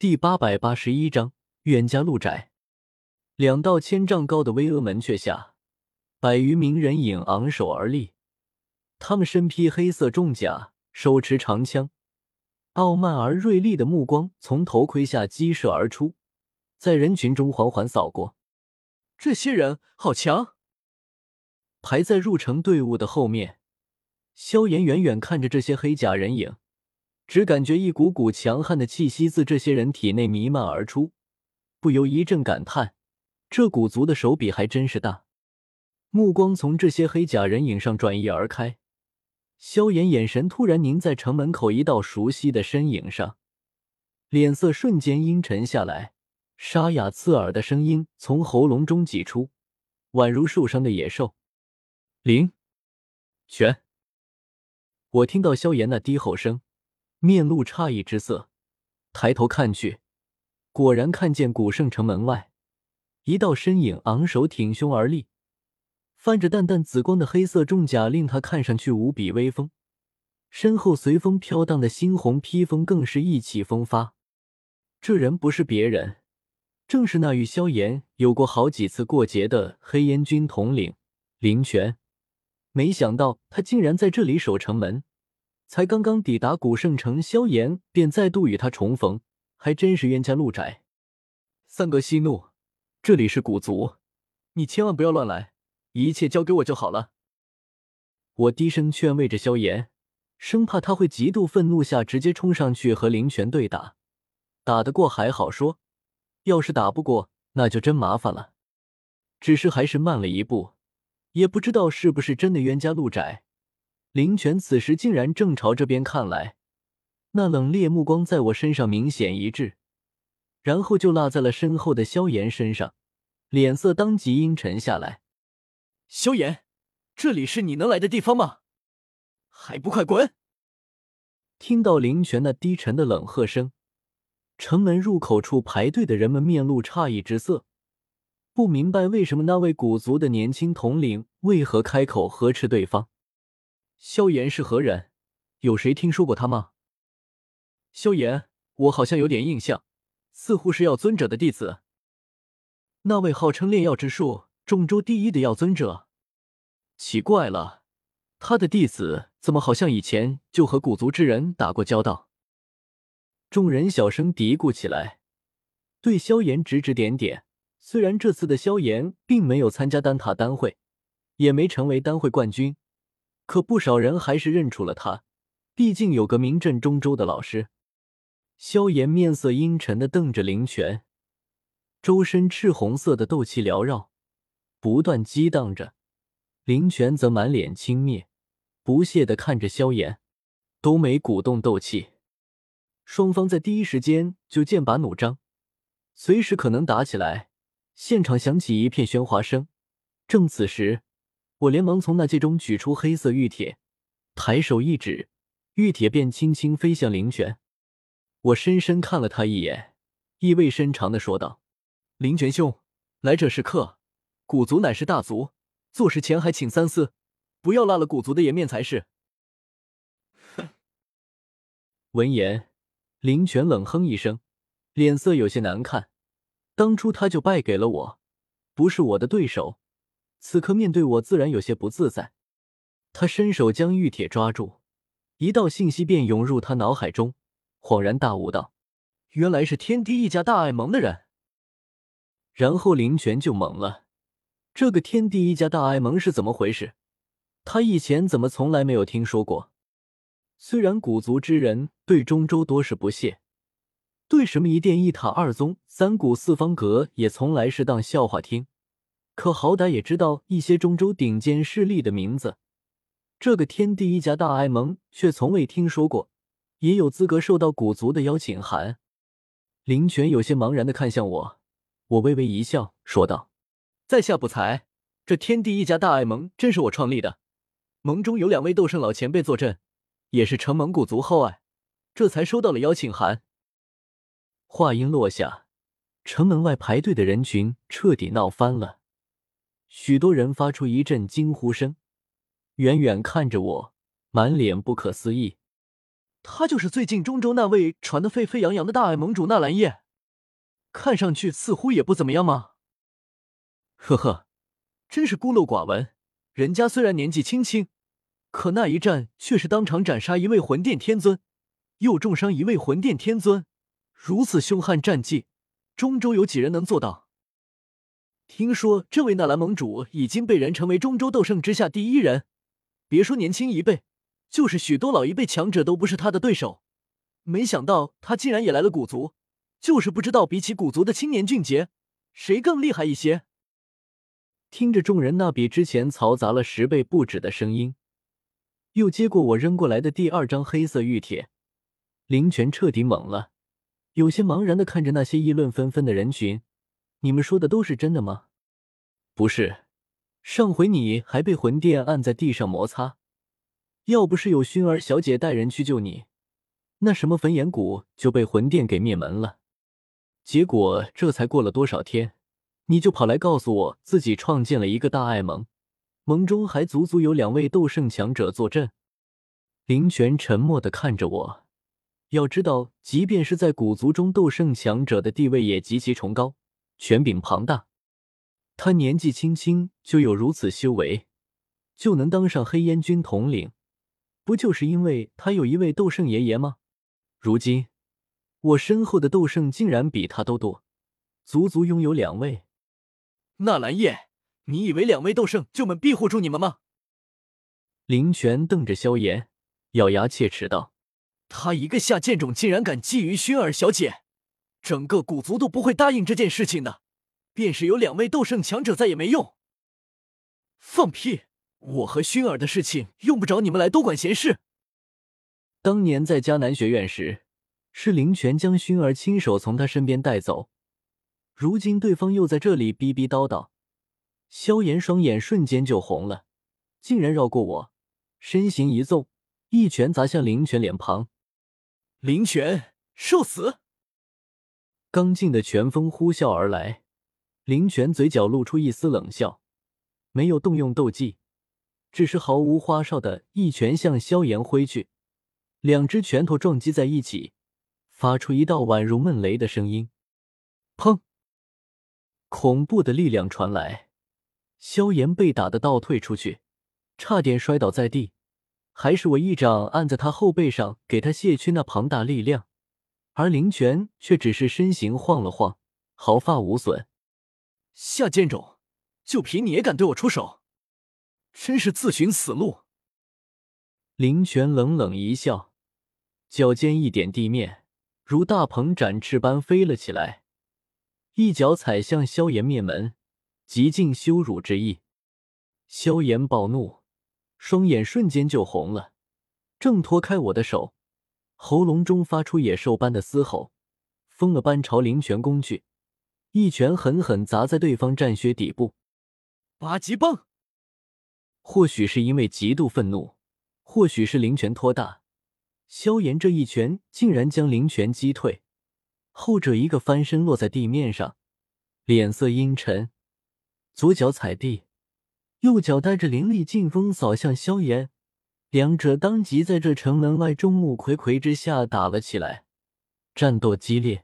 第八百八十一章冤家路窄。两道千丈高的巍峨门阙下，百余名人影昂首而立，他们身披黑色重甲，手持长枪，傲慢而锐利的目光从头盔下激射而出，在人群中缓缓扫过。这些人好强！排在入城队伍的后面，萧炎远远看着这些黑甲人影。只感觉一股股强悍的气息自这些人体内弥漫而出，不由一阵感叹：这古族的手笔还真是大。目光从这些黑甲人影上转移而开，萧炎眼神突然凝在城门口一道熟悉的身影上，脸色瞬间阴沉下来，沙哑刺耳的声音从喉咙中挤出，宛如受伤的野兽。灵泉，我听到萧炎那低吼声。面露诧异之色，抬头看去，果然看见古圣城门外一道身影昂首挺胸而立，泛着淡淡紫光的黑色重甲令他看上去无比威风，身后随风飘荡的猩红披风更是意气风发。这人不是别人，正是那与萧炎有过好几次过节的黑烟军统领林泉。没想到他竟然在这里守城门。才刚刚抵达古圣城，萧炎便再度与他重逢，还真是冤家路窄。三哥息怒，这里是古族，你千万不要乱来，一切交给我就好了。我低声劝慰着萧炎，生怕他会极度愤怒下直接冲上去和林泉对打。打得过还好说，要是打不过，那就真麻烦了。只是还是慢了一步，也不知道是不是真的冤家路窄。林泉此时竟然正朝这边看来，那冷冽目光在我身上明显一致，然后就落在了身后的萧炎身上，脸色当即阴沉下来。萧炎，这里是你能来的地方吗？还不快滚！听到林泉那低沉的冷喝声，城门入口处排队的人们面露诧异之色，不明白为什么那位古族的年轻统领为何开口呵斥对方。萧炎是何人？有谁听说过他吗？萧炎，我好像有点印象，似乎是药尊者的弟子。那位号称炼药之术中州第一的药尊者，奇怪了，他的弟子怎么好像以前就和古族之人打过交道？众人小声嘀咕起来，对萧炎指指点点。虽然这次的萧炎并没有参加丹塔丹会，也没成为丹会冠军。可不少人还是认出了他，毕竟有个名震中州的老师。萧炎面色阴沉的瞪着灵泉，周身赤红色的斗气缭绕，不断激荡着。灵泉则满脸轻蔑，不屑的看着萧炎，都没鼓动斗气。双方在第一时间就剑拔弩张，随时可能打起来。现场响起一片喧哗声。正此时。我连忙从那戒中取出黑色玉铁，抬手一指，玉铁便轻轻飞向林泉。我深深看了他一眼，意味深长的说道：“林泉兄，来者是客，古族乃是大族，做事前还请三思，不要落了古族的颜面才是。”哼！闻言，林泉冷哼一声，脸色有些难看。当初他就败给了我，不是我的对手。此刻面对我，自然有些不自在。他伸手将玉铁抓住，一道信息便涌入他脑海中，恍然大悟道：“原来是天地一家大爱盟的人。”然后林泉就懵了，这个天地一家大爱盟是怎么回事？他以前怎么从来没有听说过？虽然古族之人对中州多是不屑，对什么一殿一塔二宗三谷四方阁也从来是当笑话听。可好歹也知道一些中州顶尖势力的名字，这个天地一家大爱盟却从未听说过，也有资格受到古族的邀请函。林泉有些茫然的看向我，我微微一笑，说道：“在下不才，这天地一家大爱盟真是我创立的，盟中有两位斗圣老前辈坐镇，也是承蒙古族厚爱，这才收到了邀请函。”话音落下，城门外排队的人群彻底闹翻了。许多人发出一阵惊呼声，远远看着我，满脸不可思议。他就是最近中州那位传得沸沸扬扬的大爱盟主纳兰叶，看上去似乎也不怎么样吗？呵呵，真是孤陋寡闻。人家虽然年纪轻轻，可那一战却是当场斩杀一位魂殿天尊，又重伤一位魂殿天尊，如此凶悍战绩，中州有几人能做到？听说这位纳兰盟主已经被人称为中州斗圣之下第一人，别说年轻一辈，就是许多老一辈强者都不是他的对手。没想到他竟然也来了古族，就是不知道比起古族的青年俊杰，谁更厉害一些。听着众人那比之前嘈杂了十倍不止的声音，又接过我扔过来的第二张黑色玉帖，林泉彻底懵了，有些茫然的看着那些议论纷纷的人群。你们说的都是真的吗？不是，上回你还被魂殿按在地上摩擦，要不是有薰儿小姐带人去救你，那什么焚炎谷就被魂殿给灭门了。结果这才过了多少天，你就跑来告诉我自己创建了一个大爱盟，盟中还足足有两位斗圣强者坐镇。林泉沉默的看着我，要知道，即便是在古族中，斗圣强者的地位也极其崇高。权柄庞大，他年纪轻轻就有如此修为，就能当上黑烟军统领，不就是因为他有一位斗圣爷爷吗？如今我身后的斗圣竟然比他都多，足足拥有两位。纳兰叶，你以为两位斗圣就能庇护住你们吗？林泉瞪着萧炎，咬牙切齿道：“他一个下贱种，竟然敢觊觎薰儿小姐！”整个古族都不会答应这件事情的，便是有两位斗圣强者在也没用。放屁！我和薰儿的事情用不着你们来多管闲事。当年在迦南学院时，是林泉将薰儿亲手从他身边带走，如今对方又在这里逼逼叨叨。萧炎双眼瞬间就红了，竟然绕过我，身形一纵，一拳砸向林泉脸庞。林泉，受死！刚劲的拳风呼啸而来，林泉嘴角露出一丝冷笑，没有动用斗技，只是毫无花哨的一拳向萧炎挥去，两只拳头撞击在一起，发出一道宛如闷雷的声音。砰！恐怖的力量传来，萧炎被打的倒退出去，差点摔倒在地，还是我一掌按在他后背上，给他卸去那庞大力量。而林泉却只是身形晃了晃，毫发无损。下贱种，就凭你也敢对我出手，真是自寻死路！林泉冷冷一笑，脚尖一点地面，如大鹏展翅般飞了起来，一脚踩向萧炎面门，极尽羞辱之意。萧炎暴怒，双眼瞬间就红了，挣脱开我的手。喉咙中发出野兽般的嘶吼，疯了般朝林泉攻去，一拳狠狠砸在对方战靴底部。八极棒！或许是因为极度愤怒，或许是灵泉托大，萧炎这一拳竟然将灵泉击退，后者一个翻身落在地面上，脸色阴沉，左脚踩地，右脚带着凌厉劲风扫向萧炎。两者当即在这城门外众目睽睽之下打了起来，战斗激烈，